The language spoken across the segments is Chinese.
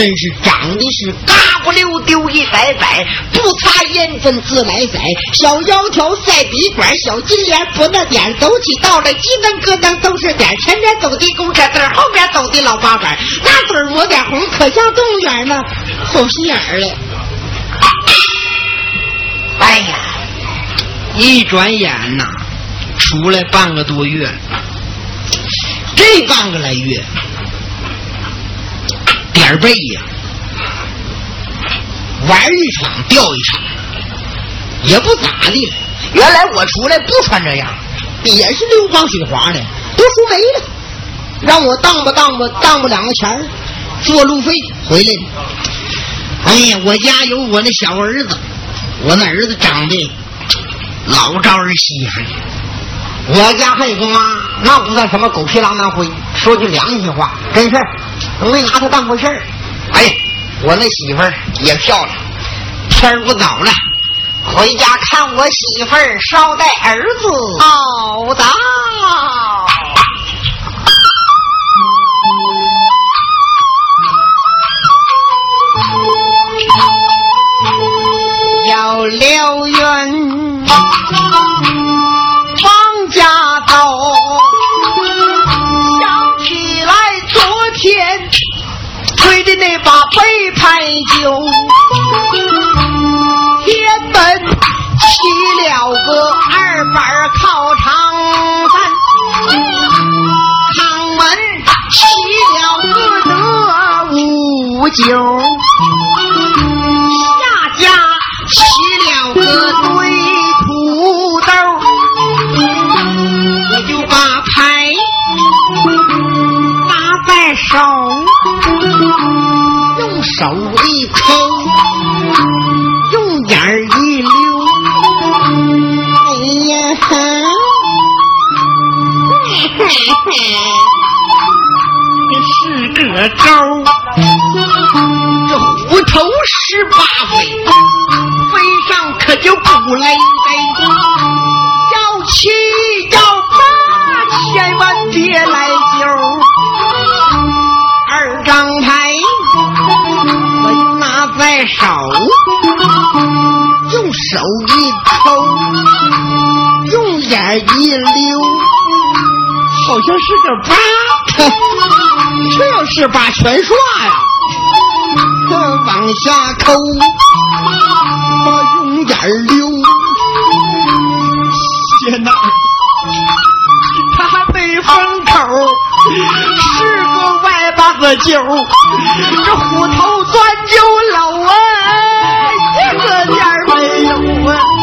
真是长得是嘎不溜丢一摆摆，不擦烟粉自来塞，小腰条赛笔管，小金莲不那点，走起道来鸡噔咯噔都是点，前边走的公车队，后边走的老八板，那嘴抹点红，可像动物园呢，好心眼儿嘞。哎呀，一转眼呐，出来半个多月，这半个来月。点背，玩一场掉一场，也不咋地。原来我出来不穿这样，也是溜光水滑的，都说没了。让我当吧当吧当吧两个钱，做路费回来。哎呀，我家有我那小儿子，我那儿子长得老招人稀罕。我家还有个妈，那不算什么狗屁浪荡灰。说句良心话，真事儿。我没拿他当回事儿。哎，我那媳妇儿也漂亮。天儿不早了，回家看我媳妇儿捎带儿子。好的。要留云王家把背牌酒，天门起了个二板靠长山，堂门起了个德五九，下家起了个堆土豆，我就把牌。在手，手一抠，用眼一溜，哎呀，这是个招这虎头十八飞，飞上可就不累累，要七要八，千万别来手用手一抠，用眼一溜，好像是个八，这是把全刷呀！往下抠，用眼溜，天哪？他没封口，是个外八个九，这虎头钻酒楼啊，点儿没有啊！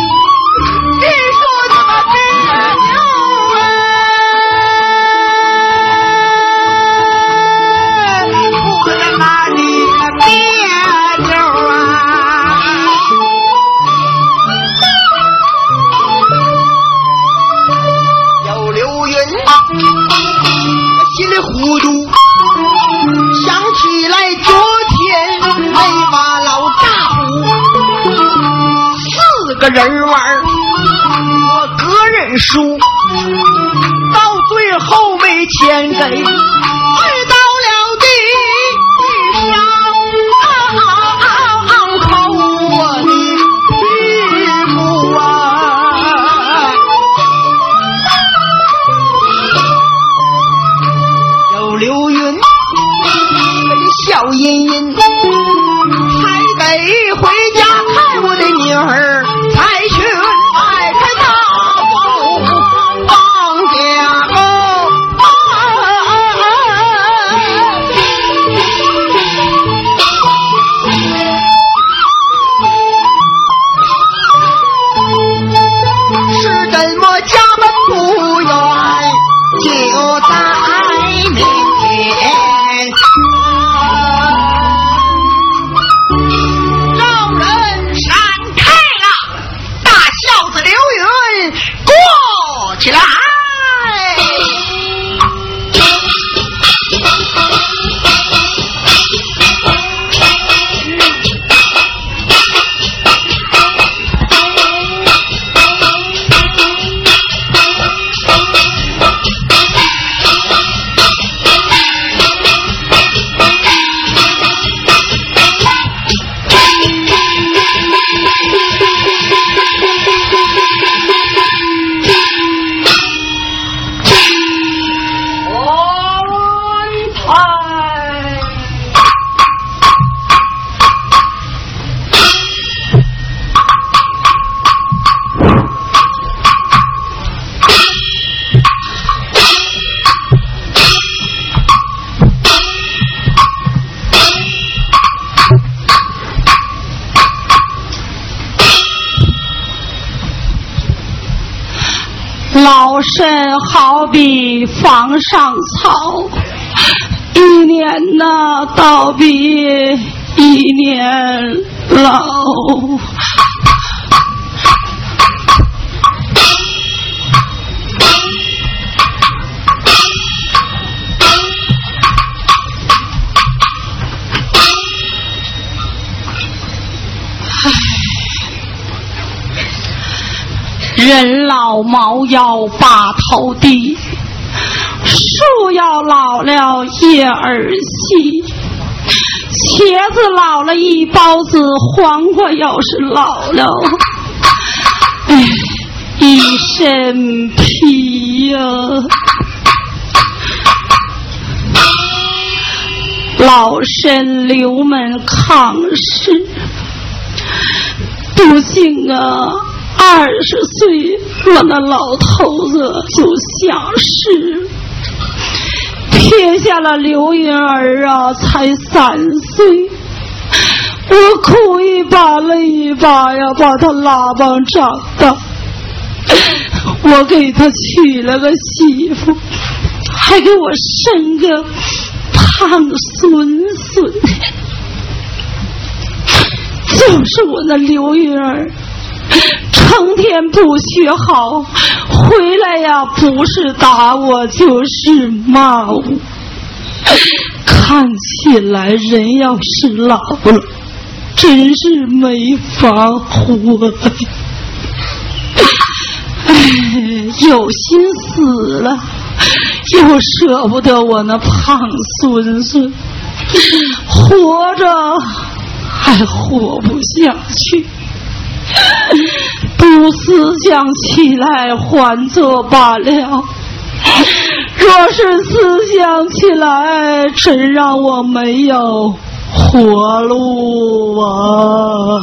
人玩，我个人输，到最后没钱给，起来。老房上草，一年呐倒比一年老。人老毛腰把头低，要老了叶儿细，茄子老了一包子，黄瓜要是老了，哎，一身皮呀。老身留门抗世，不幸啊。二十岁，我那老头子就下世，撇下了刘云儿啊，才三岁。我哭一把泪一把呀，把他拉帮长大。我给他娶了个媳妇，还给我生个胖孙孙，就是我那刘云儿。成天不学好，回来呀，不是打我就是骂我。看起来人要是老了，真是没法活。哎，有心死了，又舍不得我那胖孙孙，活着还活不下去。不思想起来还做罢了，若是思想起来，真让我没有活路啊！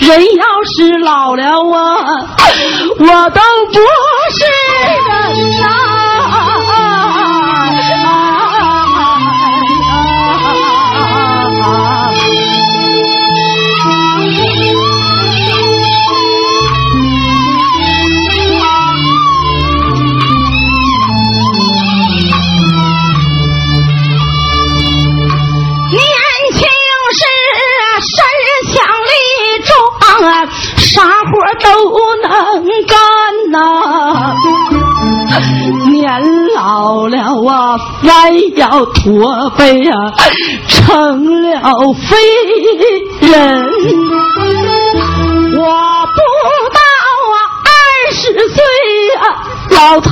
人要是老了，啊我都不是人呐。都能干呐，年老了啊，弯腰驼背啊，成了废人。我不到啊二十岁啊，老头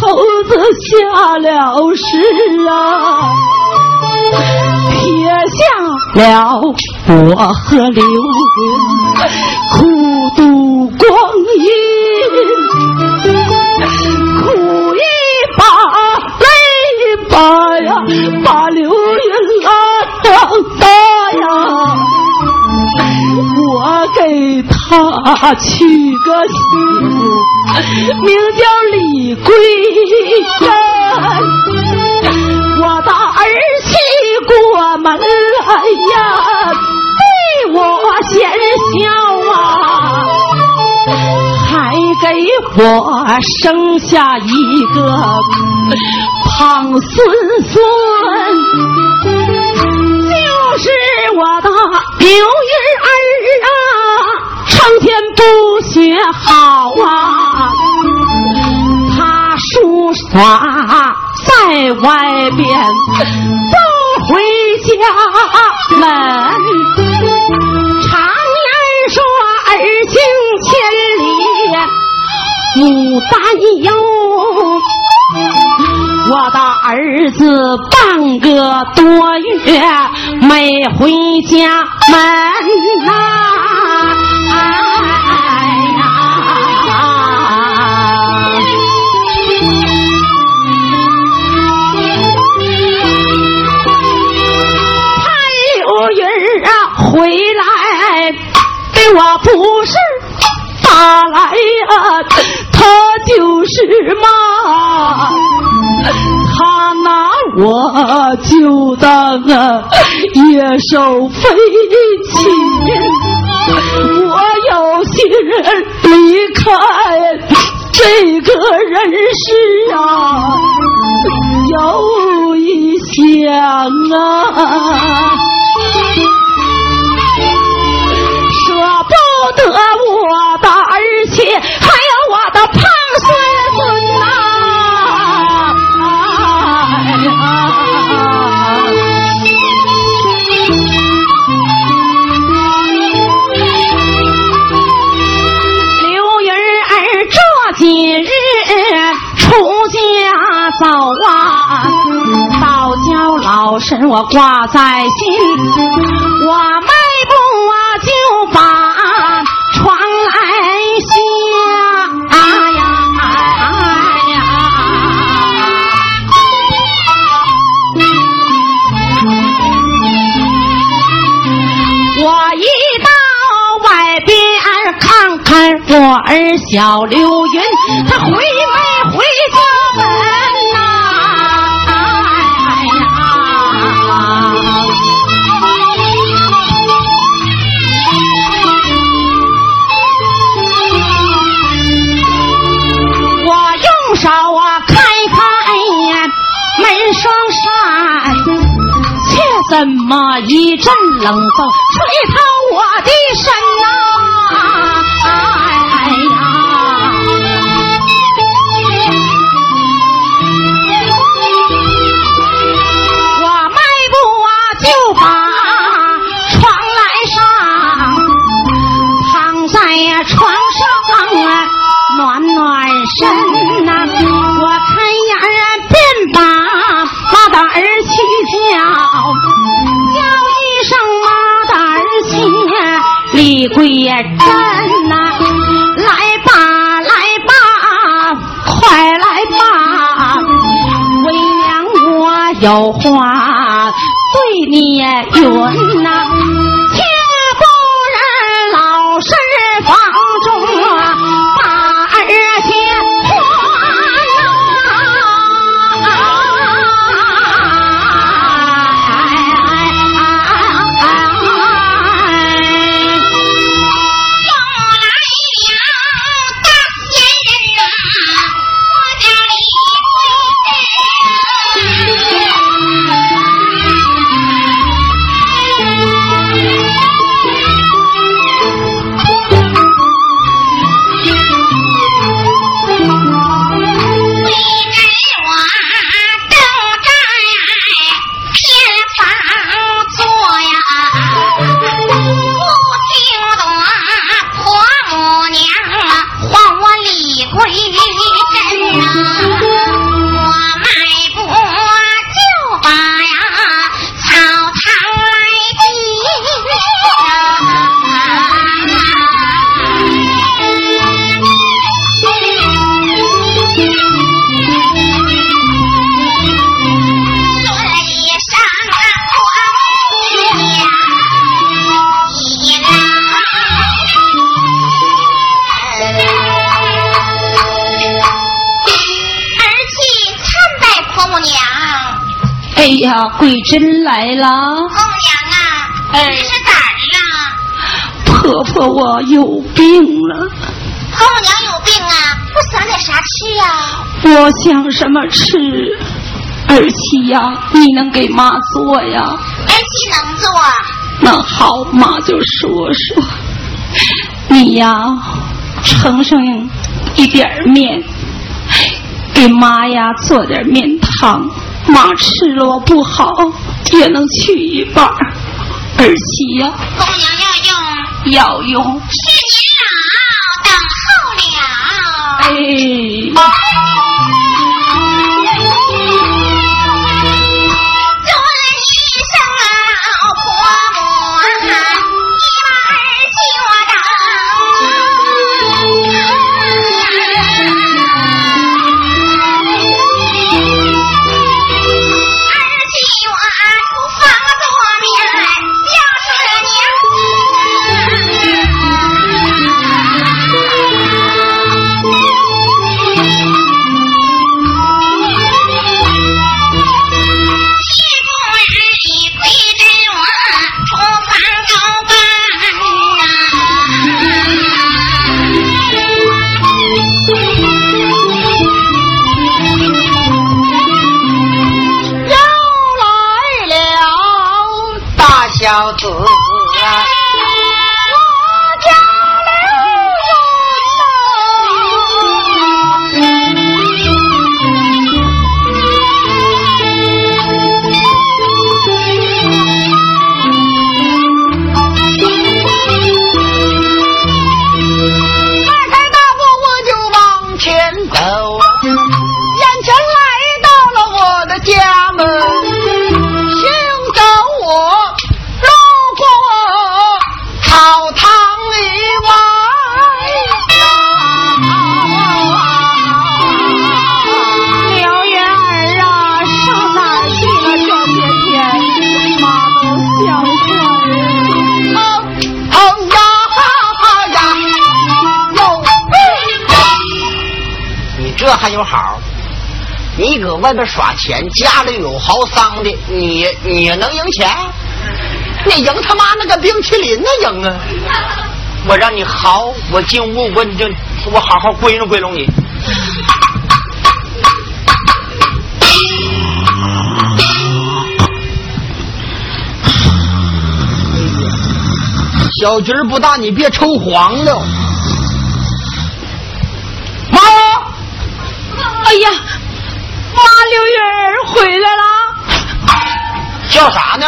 子下了世啊。撇下了我和刘云，苦度光阴，苦一把，累一把呀，把刘云拉到大呀。我给他取个名，名叫李桂珍。我的儿媳过门来呀，陪我先暇。我生下一个胖孙孙。就是我的刘云儿啊，成天不学好啊，他书耍在外边不回家门。牡丹哟。我的儿子半个多月没回家门呐，哎呀！潘有云儿啊，回来对我不是他来呀，他就是骂。他拿我就当啊野兽飞禽，我有心离开这个人世啊，有一想啊，我挂在心，我迈步啊就把床来下呀呀！我一到外边看看我儿小刘云，他回冷风真呐，来吧来吧，快来吧！为娘我有话对你云呀，桂珍来了。红娘啊，哎你是咋的了？婆婆，我有病了，红娘有病啊，我想点啥吃呀？我想什么吃？儿媳呀，你能给妈做呀？儿媳能做，那好，妈就说说。你呀，盛上一点儿面，给妈呀做点面汤，妈吃了不好也能去一半儿。二七呀，红娘要用要用。是年老，等候了。哎。外边耍钱，家里有豪丧的，你你能赢钱？你赢他妈那个冰淇淋呢赢啊！我让你豪，我进屋，我你就我好好归拢归拢你。小局儿不大，你别抽黄了。叫啥呢？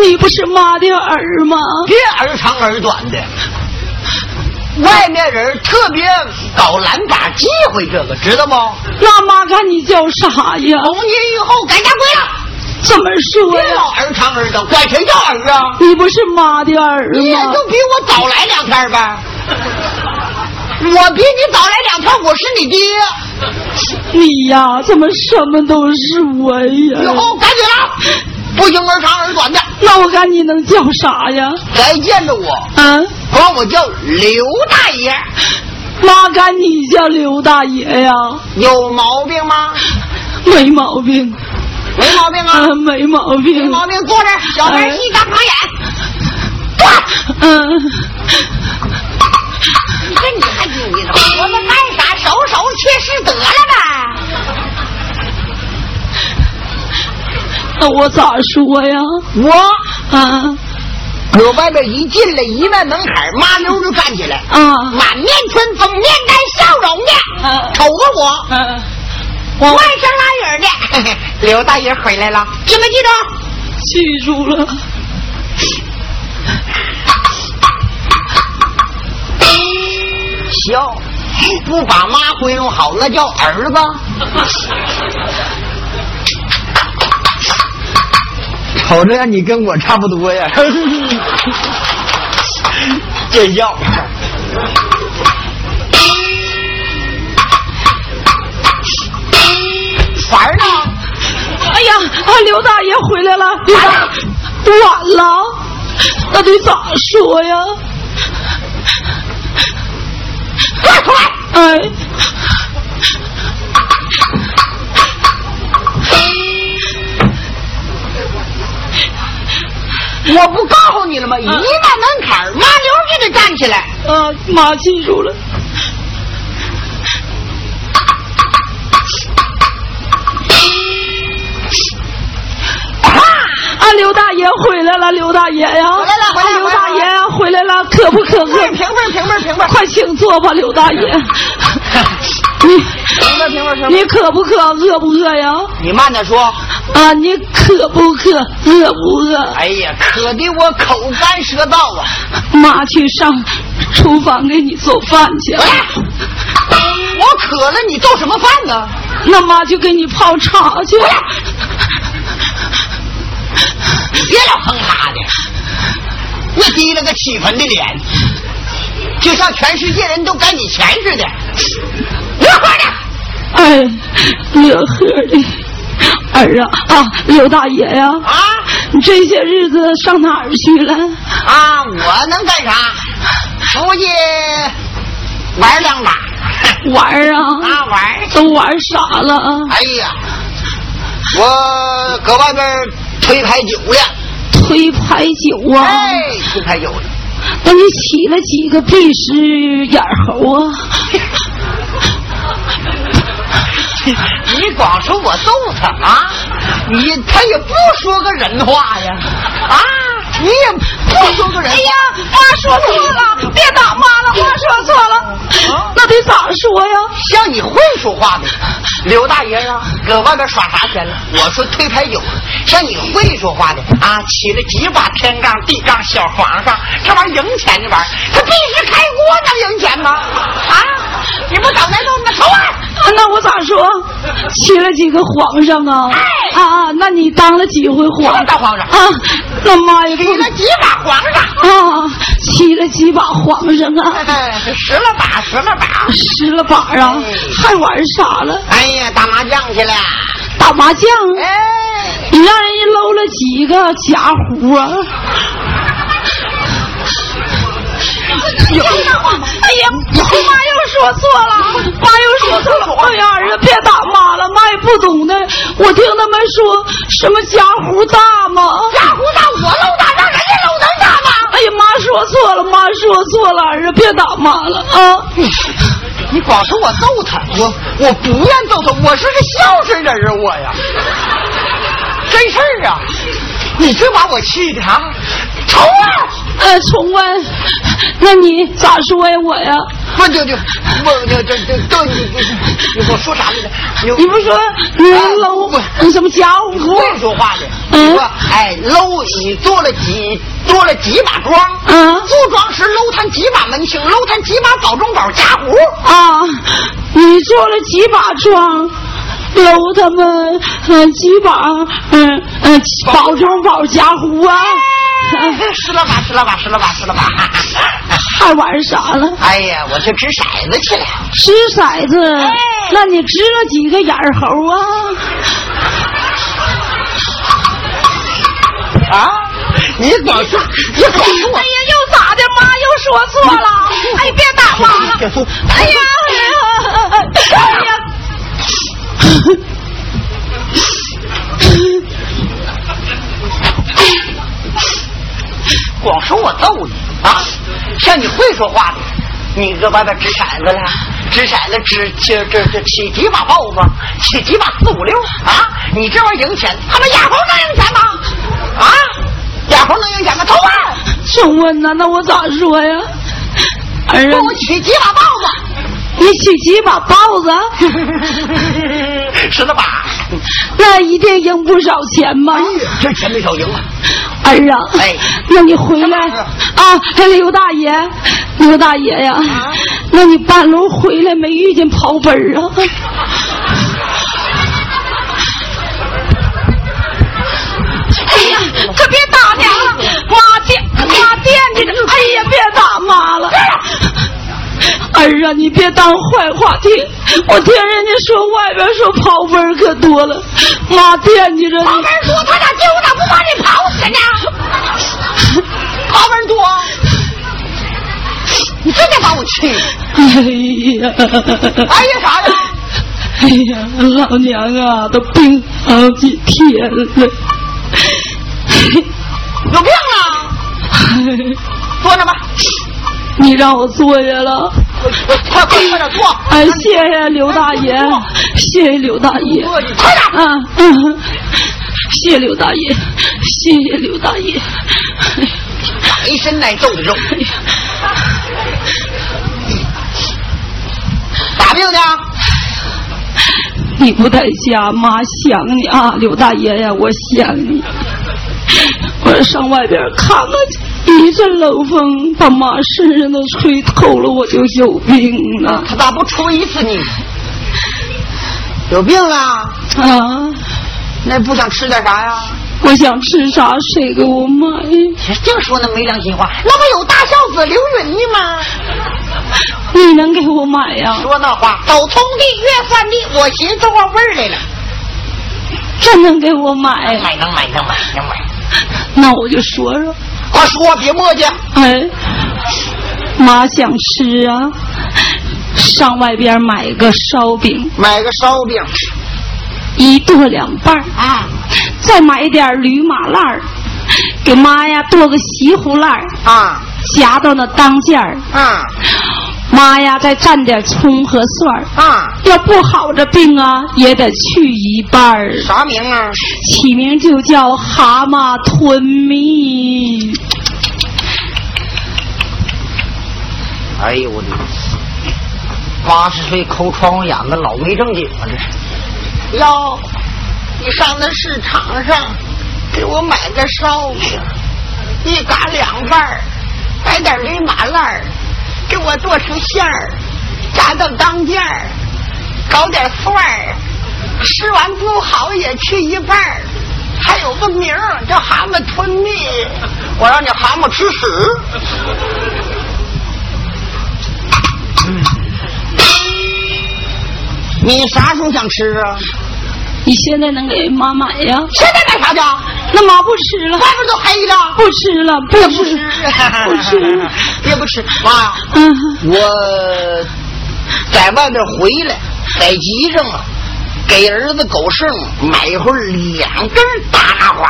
你不是妈的儿吗？别儿长儿短的。外面人特别搞懒把忌讳这个，知道吗？那妈看你叫啥呀？从今以后改嫁归了，怎么说呀？别老儿长儿短，管谁叫儿啊？你不是妈的儿吗？你也就比我早来两天呗。我比你早来两天，我是你爹。你呀，怎么什么都是我以呀？后改嘴了，不行儿长儿短的。那我看你能叫啥呀？再见着我，嗯，管我叫刘大爷，妈看你叫刘大爷呀，有毛病吗？没毛病，没毛病啊，啊，没毛病没，毛病。坐这儿，小孩戏大旁演。坐。嗯，我们干啥？收收切实得了呗。那我咋说呀？我啊搁外边一进来，一迈门槛，麻溜就站起来，啊满面春风，面带笑容的，啊瞅着我，嗯，我外甥拉人的。嘿嘿刘大爷回来了，记没记住？记住了。笑，不把妈归拢好，那叫儿子。瞅着呀，你跟我差不多呀，见笑。凡儿呢？哎呀，啊，刘大爷回来了，刘大晚了，那得咋说呀？哎！我不告诉你了吗？一到门槛，妈牛就得站起来。啊，妈，记住了。啊，刘大爷回来了，刘大爷呀！回来了回来了刘大爷呀，回来了，渴不渴？平平平平平平快请坐吧，刘大爷。你平平平平你渴不渴？饿不饿呀？你慢点说。啊，你渴不渴？饿不饿？哎呀，渴的我口干舌燥啊！妈去上厨房给你做饭去。哎我渴了，你做什么饭呢？那妈就给你泡茶去。别老哼哈的，你低了个七分的脸，就像全世界人都赶你钱似的。乐呵的，哎，乐呵的。儿啊啊，刘大爷呀，啊你这些日子上哪儿去了？啊！我能干啥？出去玩两把。玩啊？啊，玩。都玩傻了啊？哎呀，我搁外边推牌九了。推牌九啊？哎，推牌九了。那你起了几个闭实眼猴啊？你光说我揍他啊，你他也不说个人话呀，啊，你也不说个人。哎呀，妈说错了，别打妈了，妈说错了。啊那得咋说呀？像你会说话的，刘大爷啊，搁外边耍啥钱了？我说推牌九，像你会说话的啊，起了几把天杠地杠小皇上，这玩意儿赢钱的玩意儿，他必须开锅能赢钱吗？啊，你不找那弄那头啊！啊那我咋说？起了几个皇上啊？哎啊啊！那你当了几回皇什么当皇上啊？那妈也不起了几把皇上，啊，起了几把皇上啊？十了把，十了把。十了把啊哎，还玩啥了？哎呀，打麻将去了。打麻将？哎，你让人家搂了几个假胡啊？有哎呀，妈又说错了，妈又说错了。哎呀，儿子别打妈了，妈也不懂的。我听他们说什么家湖大嘛，家湖大，我搂大，让人家搂能大吗？哎呀，妈说错了，妈说错了，儿子别打妈了啊！你光说我揍他，我我不愿揍他，我是个孝顺人啊，我呀，真事儿啊！你这把我气的啊！冲啊！呃，重温，那你咋说呀？我呀，我就就我就就就就你你你给我说啥来着？你你不说你哎搂不你什么家不务？会说话的，你说哎搂你做了几做了几把庄，嗯做庄时搂他几把门庆，搂他几把保中宝家胡。啊，你做了几把庄，搂他们嗯几把嗯嗯保中宝家湖啊，十了吧，十了吧，十了吧，十了吧。还玩啥了？哎呀，我去掷骰子去了。掷骰子，那你掷了几个眼儿猴啊？啊！你光说，你光说我哎呀，又咋的？妈又说错了。哎，别打妈了。哎呀，哎呀，哎呀。光说我揍你啊！像你会说话的，你搁外边掷骰子了，掷骰子掷这这这起几把豹子，起几把四五六啊！你这玩意儿赢钱，他妈哑猴能赢钱吗？啊！哑猴能赢钱吗？投啊！请问呐，那我咋说呀？儿给我啊，起几把豹子，你起几把豹子？十了吧。那一定赢不少钱吗？这钱没少赢啊！儿啊，哎那你回来啊，刘大爷，刘大爷呀，那你半路回来没遇见跑本儿啊？哎呀，可别打娘了，妈惦妈惦记着，哎呀，别打妈了。儿啊，你别当坏话听，我听人家说外边说跑分儿可多了，妈惦记着你。跑门多，他咋丢呢？不把你跑死呢？跑门多，你真得把我气！哎呀，哎呀啥呀？哎呀，老娘啊，都病好几天了。有病啊！坐着吧。你让我坐下了。快快快点坐！哎，谢谢刘大爷，谢谢刘大爷。快点！嗯嗯，谢谢刘大爷，谢谢刘大爷。一身奶揍的肉。咋病的？你不在家，妈想你啊，刘大爷呀，我想你。我上外边看看去，一阵冷风把妈身上都吹透了，我就有病了。他咋不吹死你？有病了？啊？那不想吃点啥呀？我想吃啥，谁给我买？净说那没良心话。那不有大孝子刘云呢吗？你能给我买呀？说那话，走通地越饭地，我寻思过味儿来了。真能给我买？买能买能买能买。那我就说说。快说，别磨叽。哎，妈想吃啊，上外边买个烧饼。买个烧饼，一剁两半啊。再买一点驴马烂儿，给妈呀剁个西湖烂儿啊，夹到那当间儿啊。妈呀，再蘸点葱和蒜儿啊！要不好这病啊，也得去一半儿。啥名啊？起名就叫蛤蟆吞蜜。哎呦我的，八十岁抠窗户眼子，老没正经了！这是。要，你上那市场上给我买个烧饼，一嘎两半儿，摆点驴马烂儿。给我做成馅儿，炸到当间儿，搞点蒜儿，吃完不好也去一半儿，还有个名儿叫蛤蟆吞蜜，我让你蛤蟆吃屎。你啥时候想吃啊？你现在能给妈买呀？现在买啥去？那妈不吃了，外边都黑了。不吃了，不吃，不吃，别不吃。妈，嗯，我在外面回来，在集上啊，给儿子狗剩买回两根大麻花。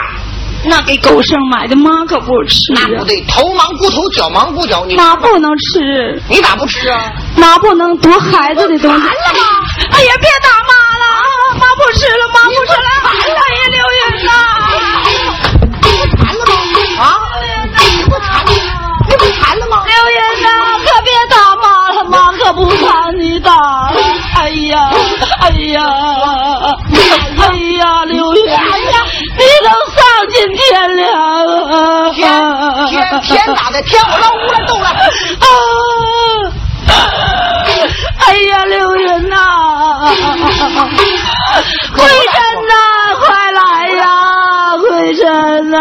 那给狗剩买的，妈可不吃。那不对，头忙不头，脚忙不脚。你妈不能吃。你咋不吃啊？妈不能夺孩子的东西。完了吗？哎呀，别打妈了，妈不吃了，妈不吃了。哎呀，刘云呐，天打的，天我让屋来动了。啊！哎呀，刘云呐，慧珍呐，快来呀，慧珍呐！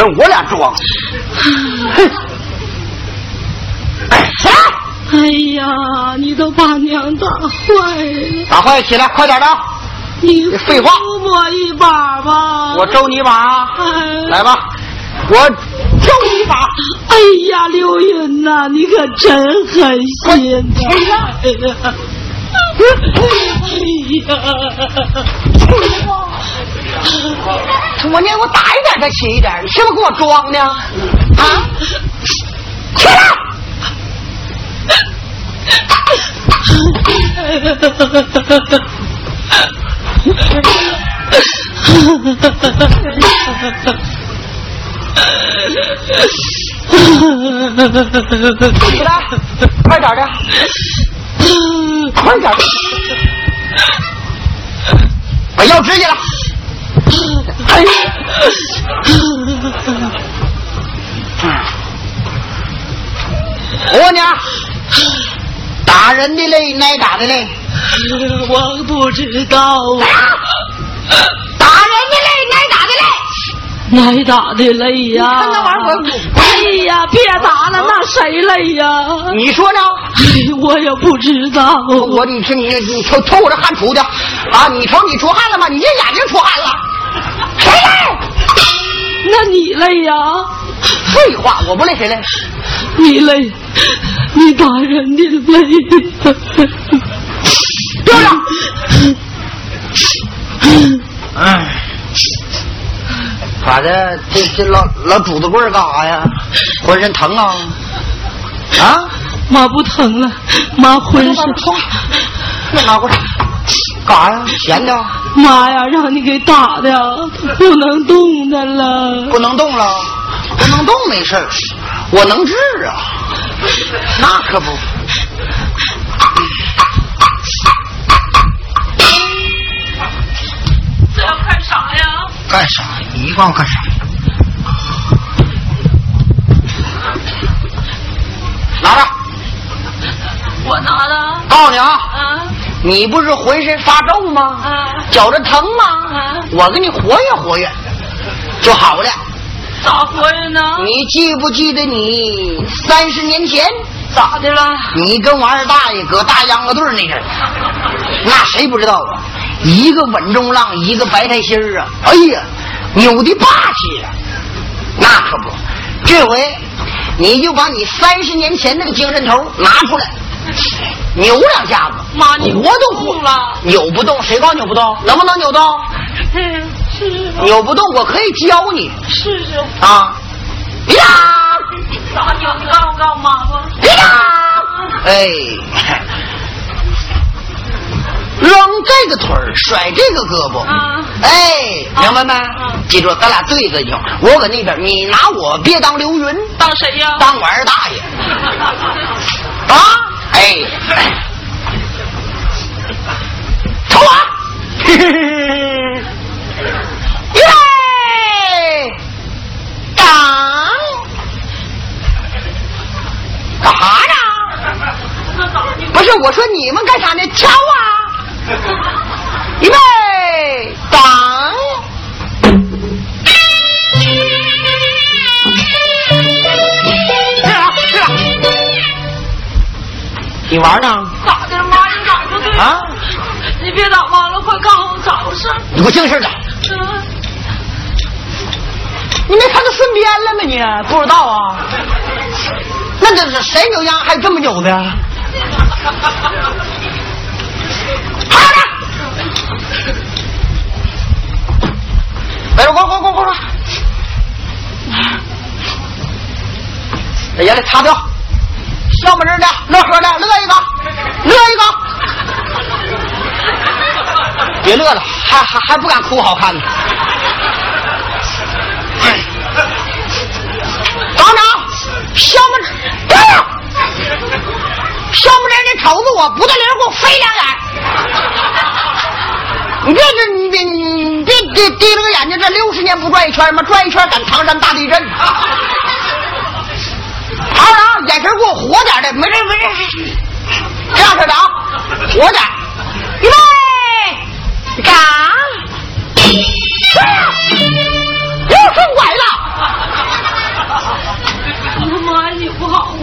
跟我俩装，哼！哎，呀，你都把娘打坏了！打坏起来，快点的！你废话扶我一把吧！我周你一把来吧，我抽你一把！哎呀，刘云呐，你可真狠心呐！哎呀，哎呀，我念我打一点，再轻一点，你是不是给我装呢？啊！起来！起来，快点的，快点的，把药吃去了。哎呀！我问你啊，打人的嘞，挨打的嘞？我不知道。打人的嘞，挨打的嘞？挨打的累呀！你看那玩意儿，我哎呀，别打了，那谁累呀？你说呢？哎，我也不知道。我你听你你瞅瞅我这汗出的啊！你瞅你出汗了吗？你这眼睛出汗了。谁累？那你累呀？废话，我不累谁累？你累，你打人的累。漂亮。哎。咋的？这这老老拄子棍干啥呀？浑身疼啊？啊？妈不疼了，妈浑身。别拿过来，干啥呀？闲的？妈呀，让你给打的，不能动的了。不能动了？不能动没事我能治啊。那可不。这要干啥呀？干啥？你管我干啥？拿着。我拿的。告诉你啊。啊。你不是浑身发皱吗？啊。觉着疼吗？啊。我给你活跃活跃，就好了。咋活跃呢？你记不记得你三十年前咋的了？你跟我二大爷搁大秧歌队那阵那谁不知道啊？一个稳中浪，一个白菜心儿啊！哎呀，扭的霸气呀！那可不，这回你就把你三十年前那个精神头拿出来，扭两下子。妈，你活动动了？扭不动？谁告诉扭不动？能不能扭动？是。扭不动，我可以教你。试试。啊！呀！咋扭？你告诉告诉妈吧。呀！哎。扔这个腿儿，甩这个胳膊，哎，明白没？记住，咱俩对着就。我搁那边，你拿我别当刘云，当谁呀？当我二大爷。啊，哎，瞅我，嘿嘿嘿，耶，当，干啥呢？不是，我说你们干啥呢？敲啊！预备，当！你玩呢？咋的，妈？你咋不对？啊！你别打妈了，快告诉我咋回事。你给我净事的。你没看到顺边了吗？你不知道啊？那这是谁扭秧还这么扭的？好的。来，快快快快快！把眼泪擦掉，笑么人的，乐呵的，乐一个，乐一个。别乐了，还还还不敢哭，好看呢。等等，笑么我，不带灵，给我飞两眼。你别这，你别你别低低了个眼睛，这六十年不转一圈吗？转一圈赶唐山大地震。好了，眼神给我活点的，没事没事，这样式的啊，活点，预备，干，又顺拐了。他妈你不好啊！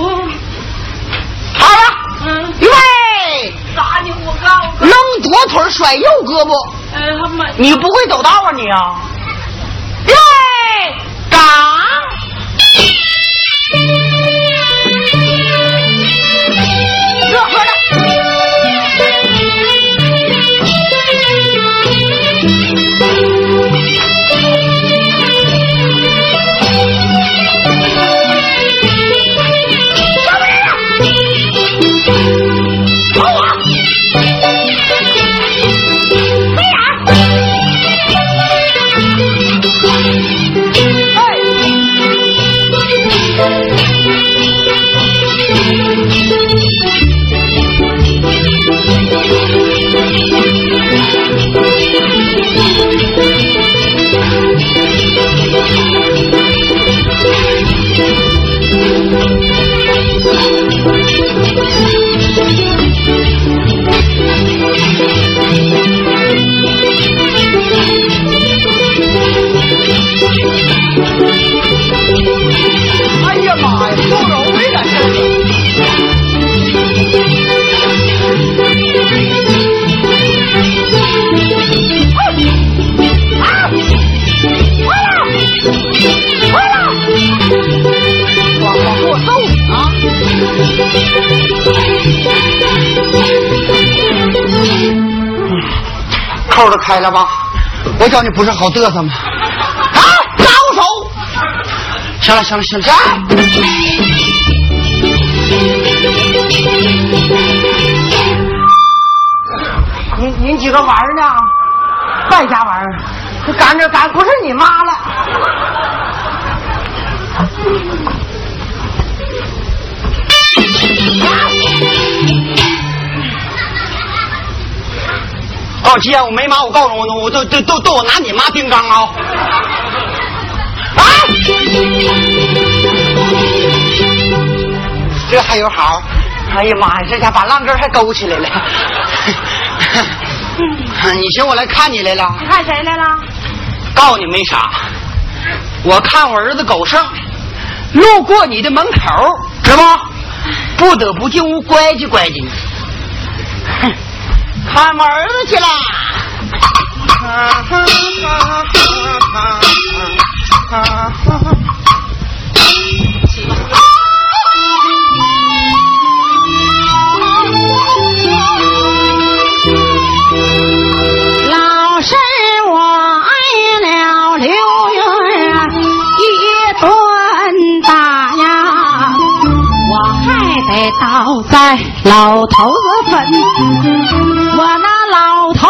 好了，嗯，预备，咋的？我告诉扔左腿甩右胳膊。哎，他妈！你不会走道啊你啊？预备，干！乐开了吧，我叫你不是好嘚瑟吗？啊，招手！行了行了行了，您您几个玩呢？败家玩意儿，这赶着赶不是你妈了。哦，既然我没妈，我告诉我，我都都都都我拿你妈钉缸啊！啊！这还有好？哎呀妈呀，这家把浪根还勾起来了。你寻我来看你来了？你看谁来了？告诉你没啥，我看我儿子狗剩路过你的门口，知不？不得不进屋乖叽乖叽。哼，看我儿子去了。老师，我挨了刘云儿一顿打呀，我还得倒在老头子坟。老头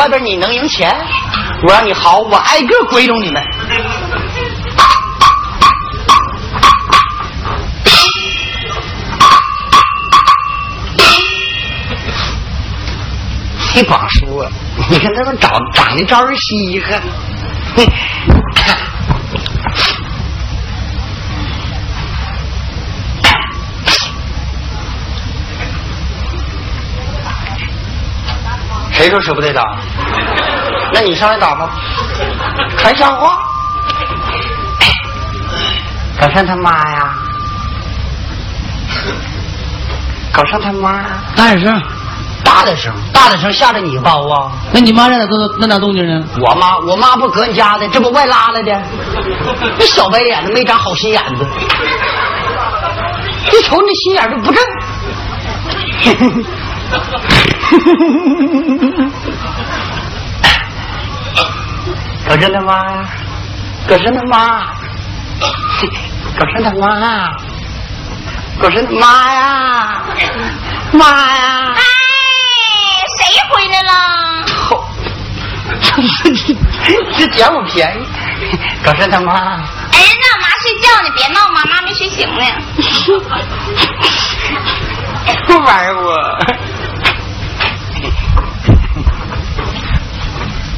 外边你能赢钱？我让你好，我挨个归拢你们。你光说，你看他们长长得招人稀罕。谁说舍不得打？那你上来打吧，还像话？搞上他妈呀！搞上他妈！大点声，大点声，大点声，吓着你包啊！那你妈在哪都那哪动静呢？我妈，我妈不搁你家的，这不外拉来的。那小白脸子没长好心眼子，一瞅你心眼就不正。可是他妈呀，可是他妈，可是他妈，可是他妈呀，妈呀！哎，谁回来了？吼，这捡我便宜，可是他妈，哎，那妈睡觉呢，别闹，妈妈没睡醒呢。不玩我。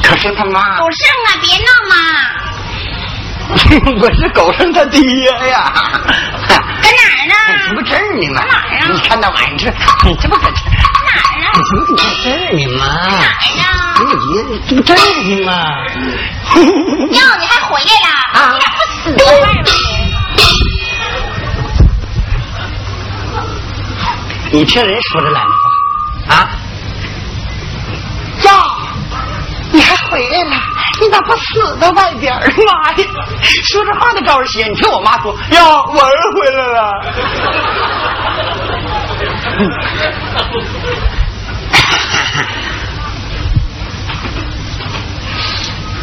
可是他妈，狗剩啊，别闹嘛。我是狗剩他爹呀。搁哪儿呢？这不这儿呢吗？哪儿啊你看那玩意儿，这这不搁这儿？哪儿呢？这不搁这儿呢吗？哪儿呢？这不爷，这不这儿呢吗？哟，你还回来了？啊你咋不死在外边呢？你听人说的来话？啊？回来了？你咋不死在外边儿？妈呀，说这话都招人稀罕。你听我妈说，呀，我儿回来了。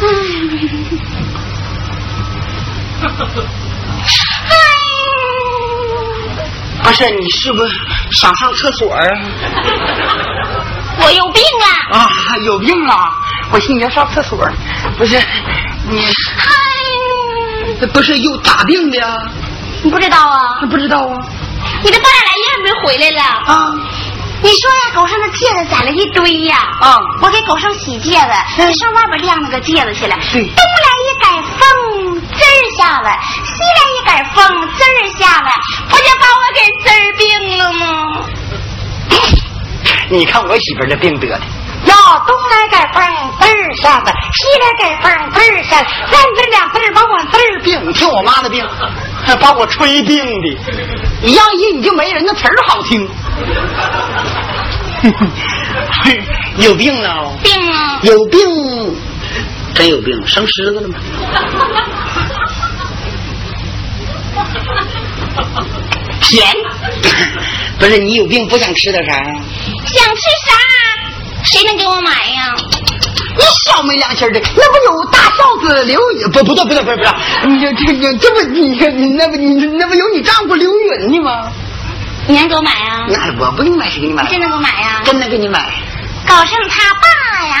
哎不是，你是不是想上厕所啊？我有病啊！啊，有病啊！我寻思你要上厕所，不是你，嗨，这不是有咋病的呀？你不知道啊？不知道啊。你这半年来月没回来了？啊你说呀，狗剩的戒指攒了一堆呀。啊我给狗剩洗戒指，嗯上外边晾那个戒指去了。对东来一改风，滋儿下来；西来一改风，滋儿下来，不就把我给滋儿病了吗？你看我媳妇儿这病得的，要，东来改风字儿下子，西来改风字儿下来，三字两字儿把我字儿病。你听我妈的病，还把我吹病的，一样一你就没人那词儿好听。有病啊！病啊！有病，真有病，生虱子了吗？甜，不是你有病不想吃点啥呀？想吃啥？谁能给我买呀？你小没良心的，那不有大孝子刘允？不不对不对不对不对，你这这不你你那不你那不有你丈夫刘云呢吗？你能给我买啊？那我不给你买，谁给你买？真能给我买呀？真的给你买。搞上他爸呀！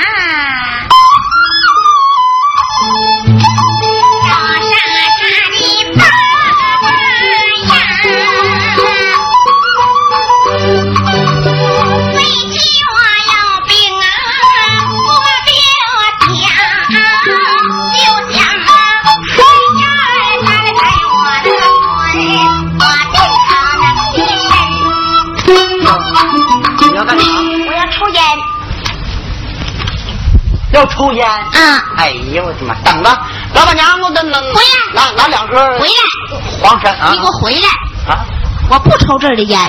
要抽烟？啊，哎呦，我的妈！等着，老板娘，我等等。回来拿拿两盒回来！黄山啊！你给我回来！啊！我不抽这儿的烟，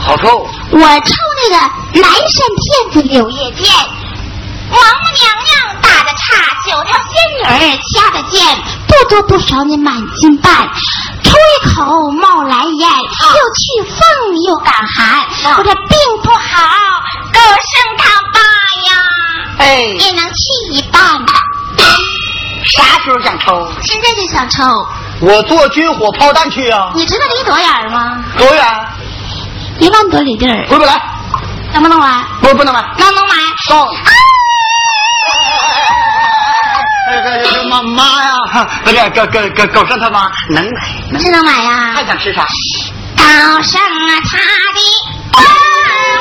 好抽。我抽那个南山骗子柳叶剑。王母娘娘打的岔，九条仙女儿掐的剑，不多不少你满斤半。抽一口冒蓝烟，又去风又赶寒。我这病不好，狗剩他爸呀，哎，也能去一半。啥时候想抽？现在就想抽，我坐军火炮弹去啊！你知道离多远吗？多远？一万多里地儿，回不来，能不能玩？不不能买。能能买？到。哎妈妈呀！不是，狗狗狗狗剩他妈能买，能是能买呀、还想吃啥？高升啊，他的娃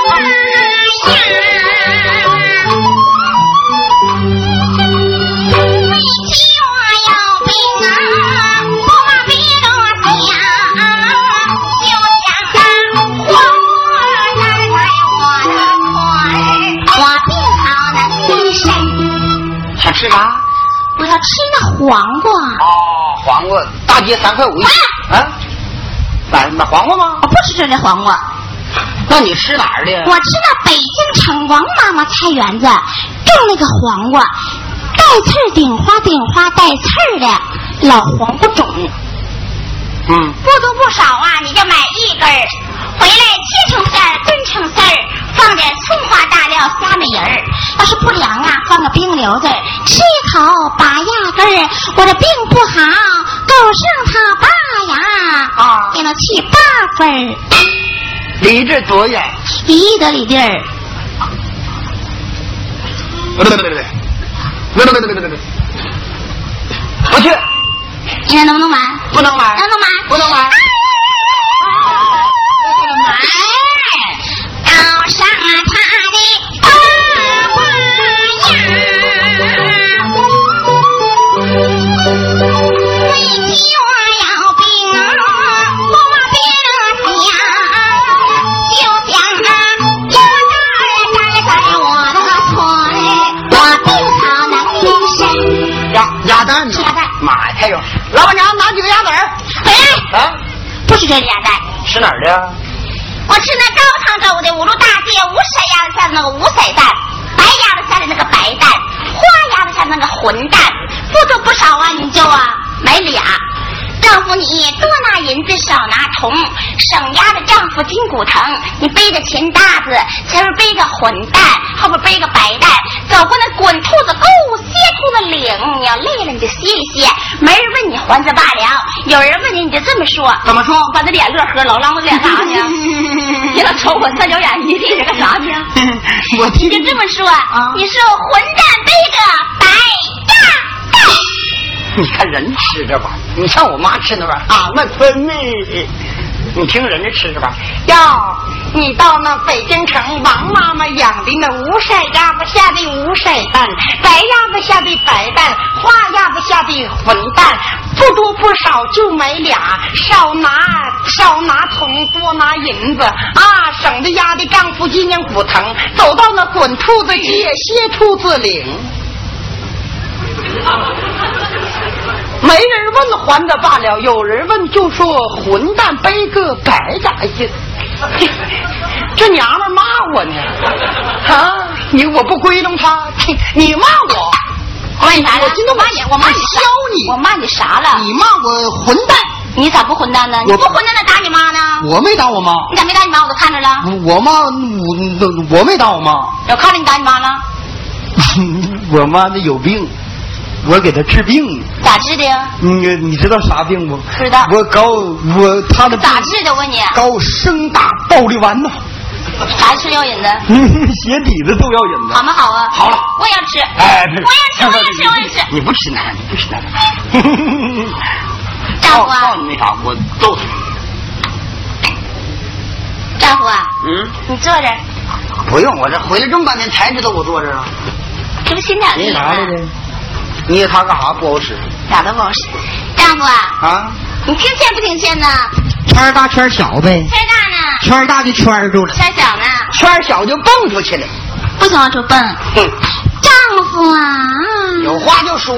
娃呀，我吃那黄瓜，哦，黄瓜，大街三块五一。啊？买买黄瓜吗我？不吃这的黄瓜。那你吃哪儿的？我吃那北京城王妈妈菜园子种那个黄瓜，带刺儿顶花顶花带刺儿的老黄瓜种，嗯，不多不少啊，你就买一根儿。回来切成片儿，炖成丝儿，放点葱花大料、虾米仁儿。要是不凉啊，放个冰溜子，吃一口拔牙根儿。我这病不好，够上他爸呀啊也能去八分儿。离这多远？离得里地儿，对对对对对，不对不对不对，不去，你看能不能买？不能买，能不能买？不能买。买，妈呀，太有！老板娘拿几个鸭子儿回来，啊？不是这个鸭蛋。吃哪儿的？我吃那高汤粥的五路大街五色鸭子下的那个五色蛋，白鸭子下的那个白蛋，花鸭子下的那个混蛋，不多不少啊，你就啊买俩。丈夫你多拿银子少拿铜，省压的丈夫筋骨疼。你背着钱大子，前面背个混蛋，后边背个白蛋，走过那滚兔子沟，歇兔子岭。你要累了你就歇一歇，没人问你还则罢了，有人问你你就这么说。怎么说？把那脸乐呵，老浪子脸干啥呢？你老瞅我三角眼一地是干啥去？我听你就这么说，啊你说混蛋背个白你看人吃这玩意儿，你像我妈吃那玩意儿，俺们村呢，你听人家吃这玩意儿。哟，你到那北京城，王妈妈养的那五色鸭子下的五色蛋，白鸭子下的白蛋，花鸭子下的混蛋，不多不少就买俩，少拿少拿铜，多拿银子啊，省得压的丈夫脊梁骨疼，走到那滚兔子街，歇兔子岭。没人问还的罢了，有人问就说混蛋背个白咋意思？这娘们骂我呢，啊！你我不归拢他，你骂我，我骂你啥了？我今天骂你，我骂你削你我骂你啥了？你骂我混蛋，你咋不混蛋呢？你我不混蛋，那打你妈呢？我没打我妈，你咋没打你妈？我都看着了，我妈我我没打我妈，我看着你打你妈了，我妈那有病，我给他治病。咋治的呀？你你知道啥病不？知道我高我他的咋治的？我问你，高生打暴力丸呐，啥吃药引子？鞋底子都要引子。好吗？好啊。好了我也要吃。哎，我也吃，我也吃，我也吃。你不吃那，你不吃那。丈夫啊告诉你那啥，我揍他。丈夫啊，嗯，你坐这儿，不用，我这回来这么半天才知道我坐这儿啊。这不新点的吗？你给他干啥不好使咋都不好使。丈夫啊，啊？你听劝不听劝呢？圈儿大圈儿小呗，圈大呢，圈儿大就圈儿住了，圈小呢，圈儿小就蹦出去了。不想往出蹦。哼，丈夫啊，有话就说。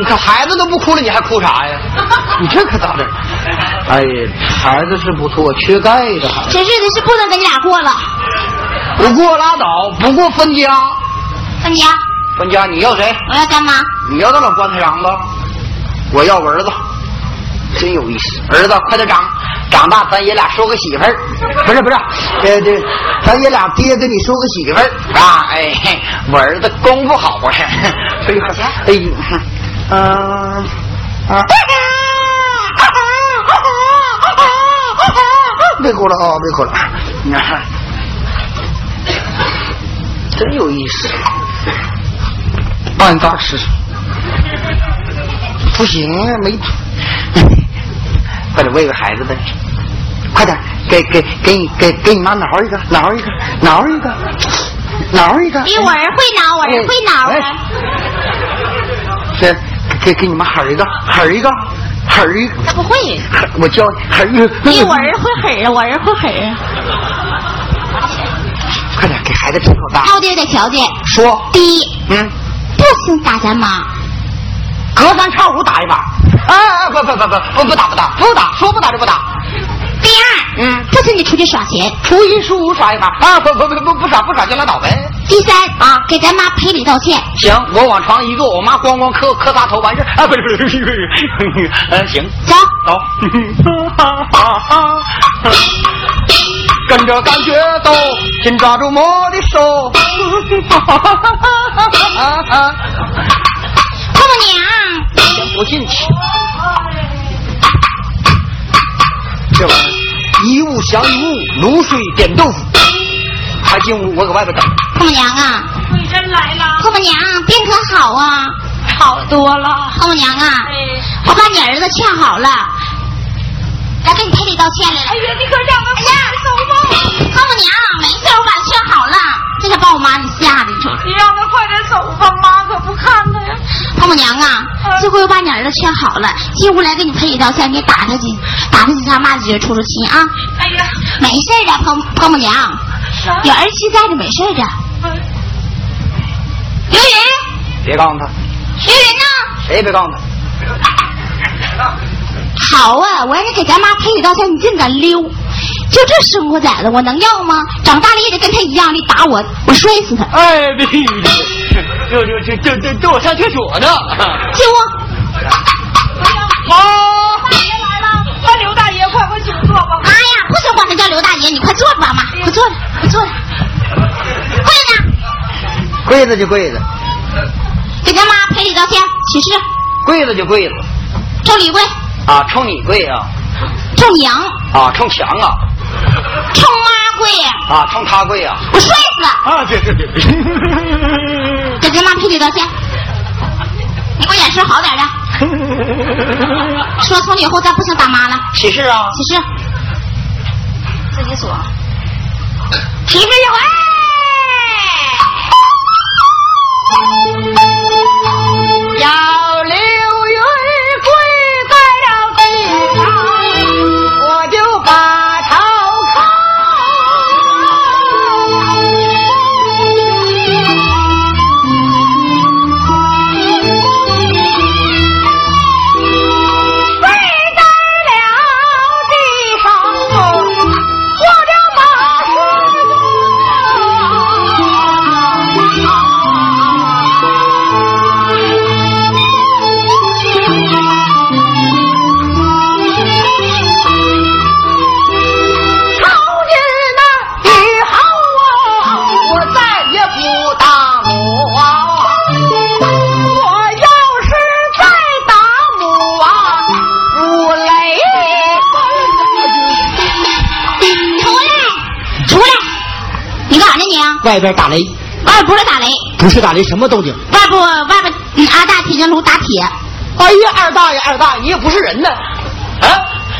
你看孩子都不哭了，你还哭啥呀？你这可咋整？哎呀，孩子是不错，缺钙的孩子。这日子是不能跟你俩过了，不过拉倒，不过分家。分家，分家，你要谁？我要干妈。你要那老棺材瓤子，我要我儿子，真有意思。儿子，快点长，长大咱爷俩收个媳妇儿。不是不是，呃这，咱爷俩爹给你收个媳妇儿啊！哎，我儿子功夫好啊！哎呦，哎呦，嗯啊。别哭了啊！别哭了，你看，真有意思。办大事，不行啊，没，快点喂个孩子呗，快点，给给给你给给你妈挠一个，挠一个，挠一个，挠一个。比我儿会挠，我儿会挠哎啊。给给你们喊一个，喊一个，喊一个。他不会，狠我教你喊一个。你我儿会喊啊，我儿会喊啊。快点给孩子听口大。那我得有点条件。说，第一，嗯，不行打咱妈。隔三差五打一把。啊啊不不不不不不打不打不打，说不打就不打。第二，嗯不准你出去耍钱。初一十五耍一把啊！不不不不不耍不耍就拉倒呗。第三啊，给咱妈赔礼道歉。行，我往床一坐，我妈咣咣磕磕仨头完事啊！不是不是不是不是，呃行，走，走，跟着感觉走，紧抓住我的手。婆婆娘，先不进去，这玩意儿一物降一物，卤水点豆腐。还进屋，我搁外边等。婆母娘啊，贵人来了，婆母娘病可好啊？好多了。婆母娘啊，哎，我把你儿子劝好了，来给你赔礼道歉来了。哎呀，你可让他哎呀，走吧，婆母娘，没事，我把他劝好了，这下把我妈给吓的，你说。你让他快点走吧，妈可不看他呀。婆婆娘啊，这回我把你儿子劝好了，进屋来给你赔礼道歉，你打他几打他几下，骂几句，出出气啊。哎呀，没事的，婆婆母娘，有儿媳在这没事的。刘云，别告诉他，刘云呢？谁也别告诉他。好啊，我让你给咱妈赔礼道歉，你竟敢溜！就这生活崽子，我能要吗？长大了也得跟他一样的打我，我摔死他！哎，别，就就就就就就我上厕所呢。进屋！好，大爷来了，快刘大爷，快快请坐吧。哎呀，不行，管他叫刘大爷，你快坐着吧，妈，快坐着，快坐着。跪着，跪着就跪着，给咱妈赔礼道歉，起誓，跪着就跪着冲你跪，啊！冲你跪啊！冲娘，啊，冲墙啊！冲妈跪，啊，冲他跪啊！我摔死他！啊，对对对对。给咱妈赔礼道歉。你给我眼神好点的。说从今以后咱不想打妈了。起誓啊！起誓，自己锁。提示有哎。外边打雷，外边不是打雷，不是打雷，什么动静？外边外边嗯二大铁匠炉打铁。哎呀，二大爷，二大爷，你也不是人呢！啊，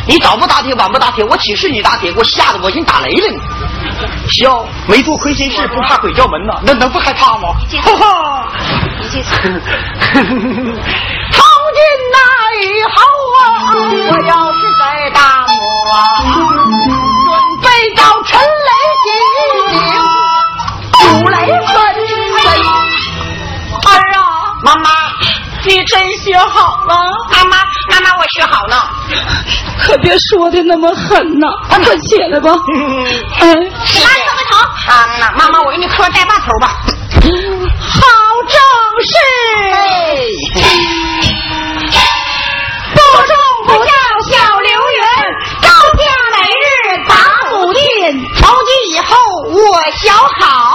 你早不打铁，晚不打铁，我岂是你打铁？给我吓得我寻打雷了你。笑，没做亏心事，不怕鬼叫门呐，那能不害怕吗？哈哈。你去死！朝廷那以后啊，我要是再打我你真学好了，妈妈，妈妈，我学好了。可别说的那么狠呐！快起来吧。哎，你妈磕个头。好呢，妈妈，我给你磕带把头吧。好正事，不中不叫小刘云，高家每日打母亲。从今以后我小好。